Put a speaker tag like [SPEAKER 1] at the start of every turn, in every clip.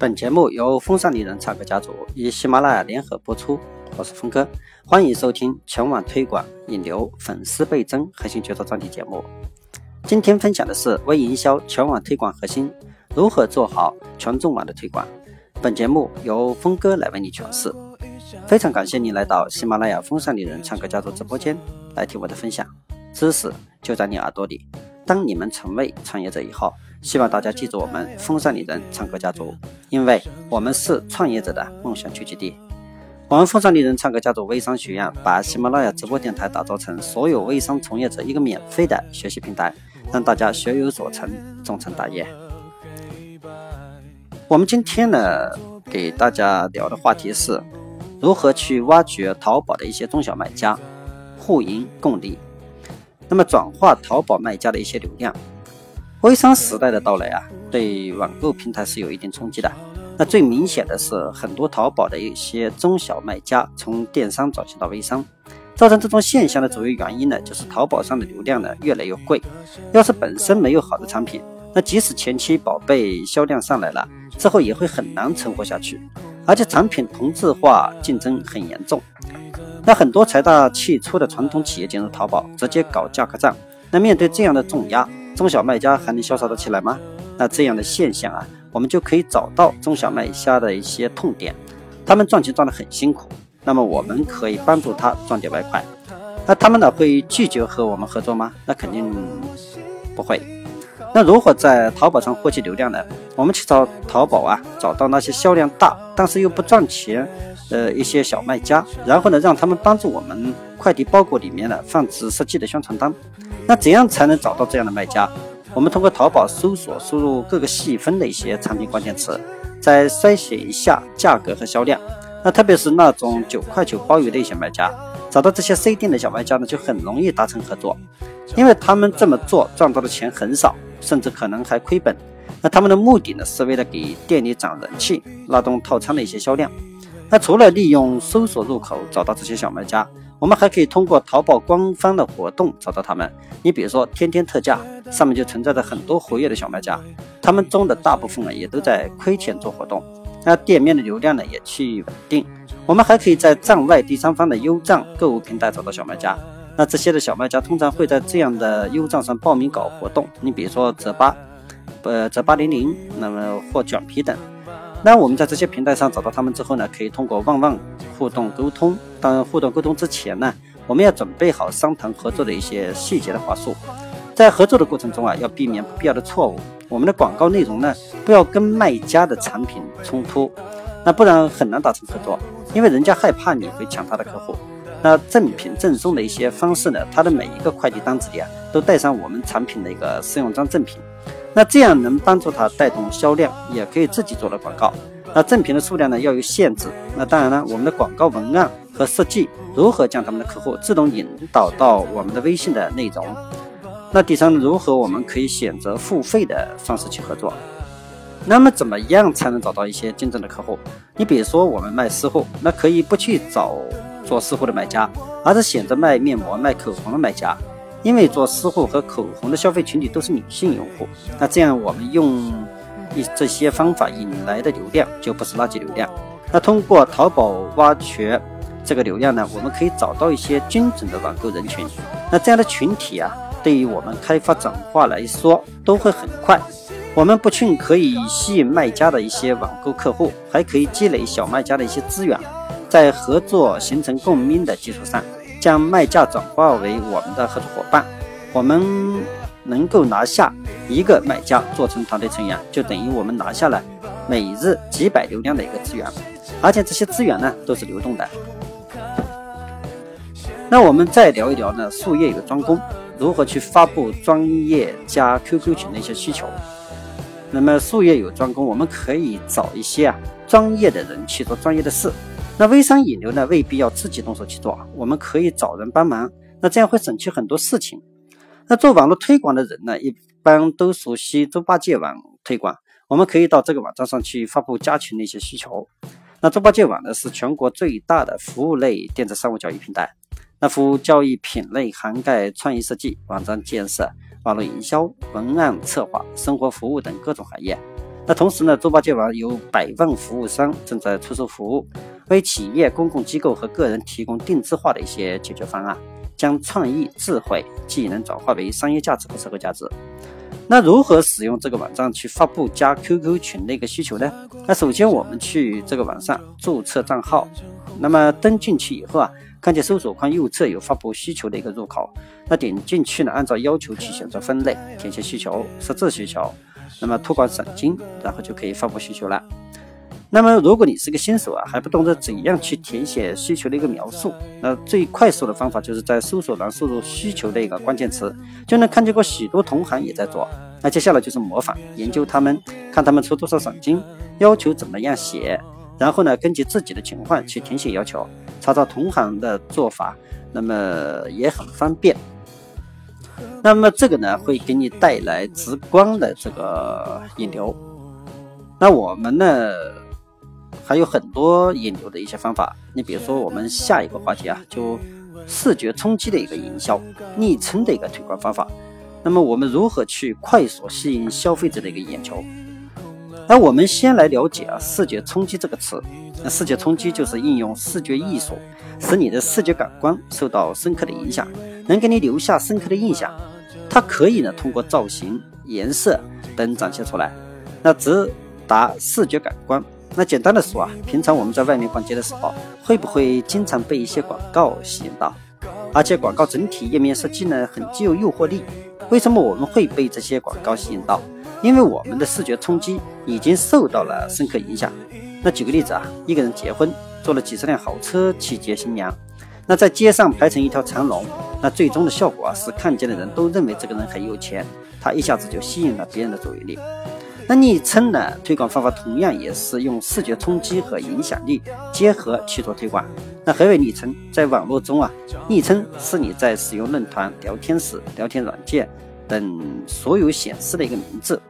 [SPEAKER 1] 本节目由风尚丽人唱歌家族与喜马拉雅联合播出，我是峰哥，欢迎收听全网推广引流、粉丝倍增核心决策专题节目。今天分享的是微营销全网推广核心，如何做好全中网的推广。本节目由峰哥来为你诠释。非常感谢你来到喜马拉雅风尚丽人唱歌家族直播间来听我的分享，知识就在你耳朵里。当你们成为创业者以后。希望大家记住我们风尚丽人唱歌家族，因为我们是创业者的梦想聚集地。我们风尚丽人唱歌家族微商学院把喜马拉雅直播电台打造成所有微商从业者一个免费的学习平台，让大家学有所成，终成大业。我们今天呢，给大家聊的话题是如何去挖掘淘宝的一些中小卖家，互赢共利，那么转化淘宝卖家的一些流量。微商时代的到来啊，对网购平台是有一定冲击的。那最明显的是，很多淘宝的一些中小卖家从电商转型到微商，造成这种现象的主要原因呢，就是淘宝上的流量呢越来越贵。要是本身没有好的产品，那即使前期宝贝销量上来了，之后也会很难存活下去。而且产品同质化竞争很严重，那很多财大气粗的传统企业进入淘宝，直接搞价格战。那面对这样的重压，中小卖家还能潇洒得起来吗？那这样的现象啊，我们就可以找到中小卖家的一些痛点，他们赚钱赚得很辛苦，那么我们可以帮助他赚点外快。那他们呢会拒绝和我们合作吗？那肯定不会。那如何在淘宝上获取流量呢？我们去找淘宝啊，找到那些销量大但是又不赚钱呃一些小卖家，然后呢，让他们帮助我们快递包裹里面呢放置设计的宣传单。那怎样才能找到这样的卖家？我们通过淘宝搜索，输入各个细分的一些产品关键词，再筛选一下价格和销量。那特别是那种九块九包邮的一些卖家，找到这些 C 店的小卖家呢，就很容易达成合作，因为他们这么做赚到的钱很少，甚至可能还亏本。那他们的目的呢，是为了给店里涨人气，拉动套餐的一些销量。那除了利用搜索入口找到这些小卖家。我们还可以通过淘宝官方的活动找到他们。你比如说，天天特价上面就存在着很多活跃的小卖家，他们中的大部分呢也都在亏钱做活动，那店面的流量呢也趋于稳定。我们还可以在站外第三方的优站购物平台找到小卖家，那这些的小卖家通常会在这样的优站上报名搞活动。你比如说折八，呃折八零零，那么或卷皮等。那我们在这些平台上找到他们之后呢，可以通过旺旺互动沟通。当然互动沟通之前呢，我们要准备好商谈合作的一些细节的话术。在合作的过程中啊，要避免不必要的错误。我们的广告内容呢，不要跟卖家的产品冲突，那不然很难达成合作，因为人家害怕你会抢他的客户。那赠品赠送的一些方式呢，他的每一个快递单子里啊，都带上我们产品的一个试用装赠品。那这样能帮助他带动销量，也可以自己做的广告。那赠品的数量呢要有限制。那当然呢，我们的广告文案和设计如何将他们的客户自动引导到我们的微信的内容？那第三，如何我们可以选择付费的方式去合作？那么怎么样才能找到一些真正的客户？你比如说我们卖私货，那可以不去找做私货的买家，而是选择卖面膜、卖口红的买家。因为做私货和口红的消费群体都是女性用户，那这样我们用一这些方法引来的流量就不是垃圾流量。那通过淘宝挖掘这个流量呢，我们可以找到一些精准的网购人群。那这样的群体啊，对于我们开发转化来说都会很快。我们不仅可以吸引卖家的一些网购客户，还可以积累小卖家的一些资源，在合作形成共鸣的基础上。将卖家转化为我们的合作伙伴，我们能够拿下一个卖家做成团队成员，就等于我们拿下了每日几百流量的一个资源，而且这些资源呢都是流动的。那我们再聊一聊呢，术业有专攻，如何去发布专业加 QQ 群的一些需求。那么术业有专攻，我们可以找一些啊专业的人去做专业的事。那微商引流呢，未必要自己动手去做，我们可以找人帮忙，那这样会省去很多事情。那做网络推广的人呢，一般都熟悉猪八戒网推广，我们可以到这个网站上去发布加群的一些需求。那猪八戒网呢，是全国最大的服务类电子商务交易平台，那服务交易品类涵盖创意设计、网站建设、网络营销、文案策划、生活服务等各种行业。那同时呢，猪八戒网有百万服务商正在出售服务，为企业、公共机构和个人提供定制化的一些解决方案，将创意、智慧、技能转化为商业价值和社会价值。那如何使用这个网站去发布加 QQ 群的一个需求呢？那首先我们去这个网上注册账号，那么登进去以后啊，看见搜索框右侧有发布需求的一个入口，那点进去呢，按照要求去选择分类，填写需求，设置需求。那么托管赏金，然后就可以发布需求了。那么如果你是个新手啊，还不懂得怎样去填写需求的一个描述，那最快速的方法就是在搜索栏输入需求的一个关键词，就能看见过许多同行也在做。那接下来就是模仿研究他们，看他们出多少赏金，要求怎么样写，然后呢，根据自己的情况去填写要求，查找同行的做法，那么也很方便。那么这个呢，会给你带来直观的这个引流。那我们呢，还有很多引流的一些方法。你比如说，我们下一个话题啊，就视觉冲击的一个营销，昵称的一个推广方法。那么我们如何去快速吸引消费者的一个眼球？那我们先来了解啊，视觉冲击这个词。那视觉冲击就是应用视觉艺术，使你的视觉感官受到深刻的影响。能给你留下深刻的印象，它可以呢通过造型、颜色等展现出来，那直达视觉感官。那简单的说啊，平常我们在外面逛街的时候，会不会经常被一些广告吸引到？而且广告整体页面设计呢很具有诱惑力。为什么我们会被这些广告吸引到？因为我们的视觉冲击已经受到了深刻影响。那举个例子啊，一个人结婚，坐了几十辆豪车去接新娘。那在街上排成一条长龙，那最终的效果啊是看见的人都认为这个人很有钱，他一下子就吸引了别人的注意力。那昵称呢？推广方法同样也是用视觉冲击和影响力结合去做推广。那何为昵称？在网络中啊，昵称是你在使用论坛、聊天室、聊天软件等所有显示的一个名字。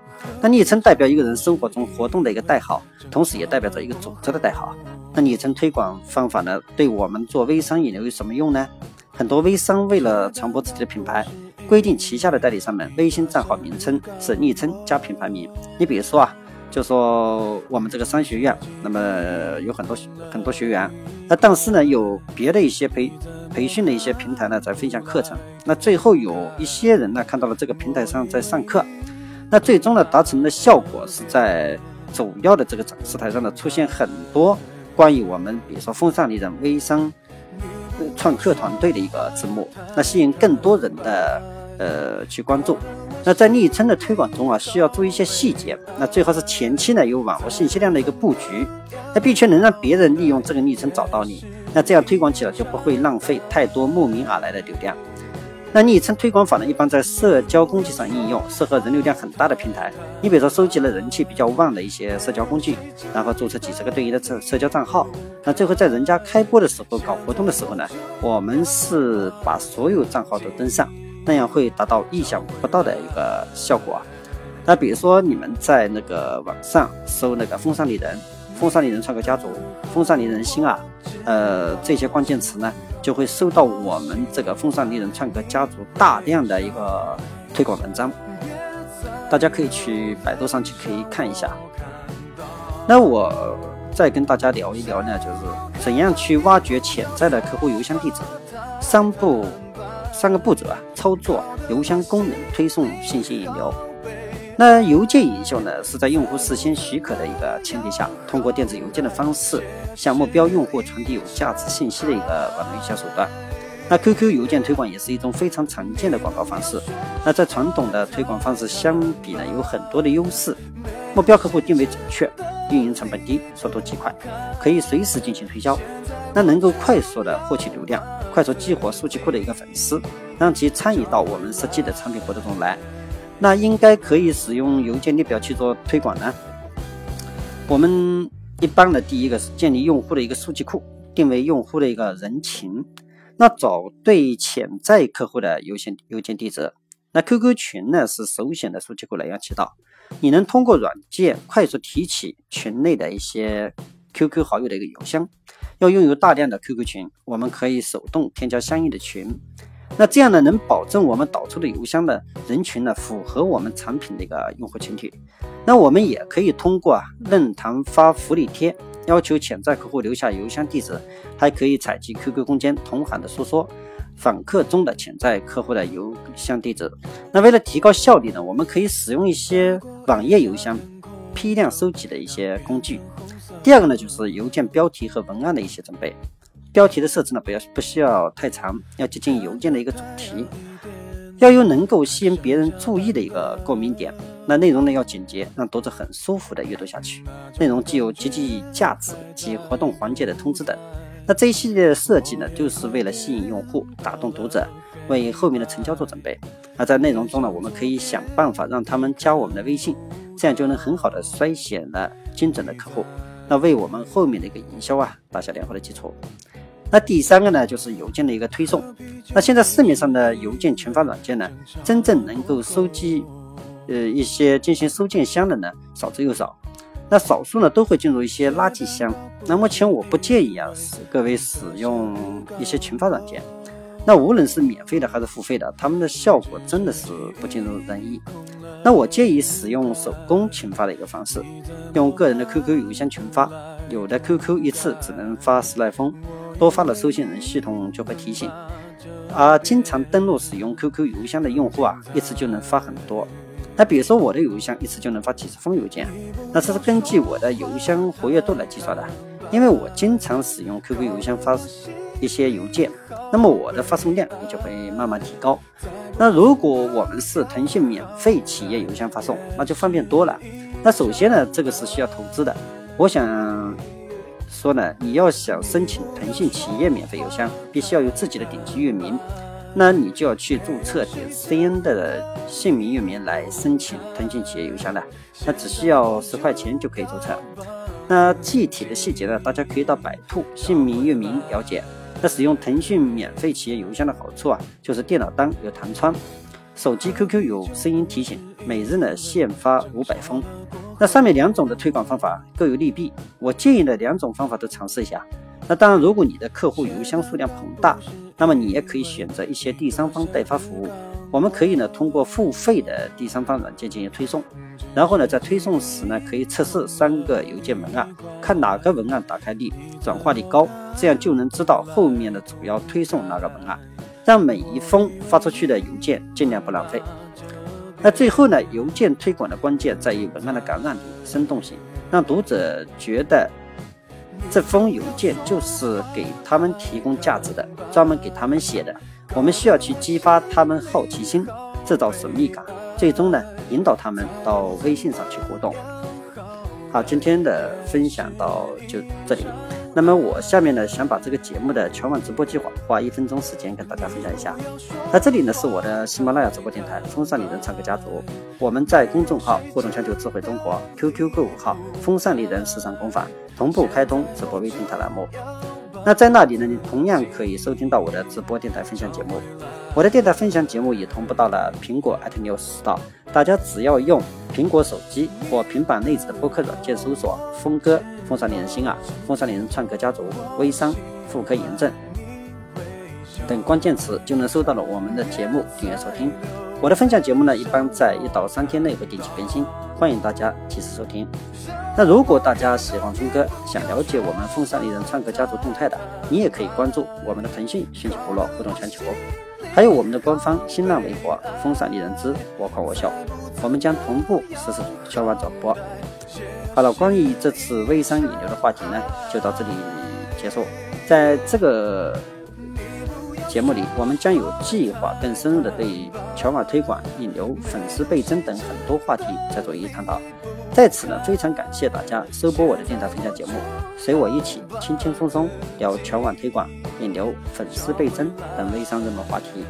[SPEAKER 1] 那昵称代表一个人生活中活动的一个代号，同时也代表着一个组织的代号。那昵称推广方法呢？对我们做微商引流有什么用呢？很多微商为了传播自己的品牌，规定旗下的代理商们微信账号名称是昵称加品牌名。你比如说啊，就说我们这个商学院，那么有很多很多学员，那但是呢，有别的一些培培训的一些平台呢在分享课程，那最后有一些人呢看到了这个平台上在上课。那最终呢，达成的效果是在主要的这个展示台上呢，出现很多关于我们，比如说风尚丽人微商创客团队的一个字幕，那吸引更多人的呃去关注。那在昵称的推广中啊，需要注意一些细节。那最好是前期呢有网络信息量的一个布局，那必须能让别人利用这个昵称找到你，那这样推广起来就不会浪费太多慕名而来的流量。那昵称推广法呢，一般在社交工具上应用，适合人流量很大的平台。你比如说，收集了人气比较旺的一些社交工具，然后注册几十个对应的社社交账号，那最后在人家开播的时候搞活动的时候呢，我们是把所有账号都登上，那样会达到意想不到的一个效果。那比如说，你们在那个网上搜那个风尚丽人。风尚丽人创客家族，风尚丽人心啊，呃，这些关键词呢，就会收到我们这个风尚丽人创客家族大量的一个推广文章，大家可以去百度上去可以看一下。那我再跟大家聊一聊呢，就是怎样去挖掘潜在的客户邮箱地址，三步三个步骤啊，操作邮箱功能，推送信息引流。那邮件营销呢，是在用户事先许可的一个前提下，通过电子邮件的方式向目标用户传递有价值信息的一个网络营销手段。那 QQ 邮件推广也是一种非常常见的广告方式。那在传统的推广方式相比呢，有很多的优势。目标客户定位准确，运营成本低，速度极快，可以随时进行推销。那能够快速的获取流量，快速激活数据库的一个粉丝，让其参与到我们设计的产品活动中来。那应该可以使用邮件列表去做推广呢？我们一般的第一个是建立用户的一个数据库，定位用户的一个人情，那找对潜在客户的邮件邮件地址。那 QQ 群呢是首选的数据库来源渠道，你能通过软件快速提取群内的一些 QQ 好友的一个邮箱。要拥有大量的 QQ 群，我们可以手动添加相应的群。那这样呢，能保证我们导出的邮箱的人群呢，符合我们产品的一个用户群体。那我们也可以通过啊论坛发福利贴，要求潜在客户留下邮箱地址，还可以采集 QQ 空间同行的说说访客中的潜在客户的邮箱地址。那为了提高效率呢，我们可以使用一些网页邮箱批量收集的一些工具。第二个呢，就是邮件标题和文案的一些准备。标题的设置呢，不要不需要太长，要接近邮件的一个主题，要有能够吸引别人注意的一个共鸣点。那内容呢要简洁，让读者很舒服的阅读下去。内容既有极具价值及活动环节的通知等。那这一系列的设计呢，就是为了吸引用户、打动读者，为后面的成交做准备。那在内容中呢，我们可以想办法让他们加我们的微信，这样就能很好的筛选了精准的客户，那为我们后面的一个营销啊打下良好的基础。那第三个呢，就是邮件的一个推送。那现在市面上的邮件群发软件呢，真正能够收集，呃，一些进行收件箱的呢，少之又少。那少数呢，都会进入一些垃圾箱。那目前我不建议啊，使各位使用一些群发软件。那无论是免费的还是付费的，他们的效果真的是不尽如人意。那我建议使用手工群发的一个方式，用个人的 QQ 邮箱群发。有的 QQ 一次只能发十来封。多发的收信人系统就会提醒，而经常登录使用 QQ 邮箱的用户啊，一次就能发很多。那比如说我的邮箱一次就能发几十封邮件，那这是根据我的邮箱活跃度来计算的。因为我经常使用 QQ 邮箱发一些邮件，那么我的发送量就会慢慢提高。那如果我们是腾讯免费企业邮箱发送，那就方便多了。那首先呢，这个是需要投资的。我想。说呢，你要想申请腾讯企业免费邮箱，必须要有自己的顶级域名，那你就要去注册点 cn 的姓名域名来申请腾讯企业邮箱的，那只需要十块钱就可以注册。那具体的细节呢，大家可以到百度姓名域名了解。那使用腾讯免费企业邮箱的好处啊，就是电脑端有弹窗，手机 QQ 有声音提醒，每日呢限发五百封。那上面两种的推广方法各有利弊，我建议呢两种方法都尝试一下。那当然，如果你的客户邮箱数量庞大，那么你也可以选择一些第三方代发服务。我们可以呢通过付费的第三方软件进行推送，然后呢在推送时呢可以测试三个邮件文案，看哪个文案打开率、转化率高，这样就能知道后面的主要推送哪个文案，让每一封发出去的邮件尽量不浪费。那最后呢，邮件推广的关键在于文案的感染力、生动性，让读者觉得这封邮件就是给他们提供价值的，专门给他们写的。我们需要去激发他们好奇心，制造神秘感，最终呢，引导他们到微信上去互动。好，今天的分享到就这里。那么我下面呢，想把这个节目的全网直播计划花一分钟时间跟大家分享一下。那这里呢是我的喜马拉雅直播电台风尚丽人唱歌家族，我们在公众号互动全球智慧中国 QQ 购物号风尚丽人时尚工坊同步开通直播微电台栏目。那在那里呢，你同样可以收听到我的直播电台分享节目。我的电台分享节目也同步到了苹果 iTunes Store，大家只要用苹果手机或平板内置的播客软件搜索“峰哥”。风尚丽人心啊，风尚丽人创客家族，微商妇科炎症等关键词，就能收到了我们的节目订阅收听。我的分享节目呢，一般在一到三天内会定期更新，欢迎大家及时收听。那如果大家喜欢峰哥，想了解我们风尚丽人唱歌家族动态的，你也可以关注我们的腾讯讯息部落互动全球，还有我们的官方新浪微博风尚丽人之我狂我笑，我们将同步实时全网转播。好了，关于这次微商引流的话题呢，就到这里结束。在这个节目里，我们将有计划更深入的对于全网推广、引流、粉丝倍增等很多话题再做一一探讨。在此呢，非常感谢大家收播我的电台分享节目，随我一起轻轻松松聊全网推广、引流、粉丝倍增等微商热门话题。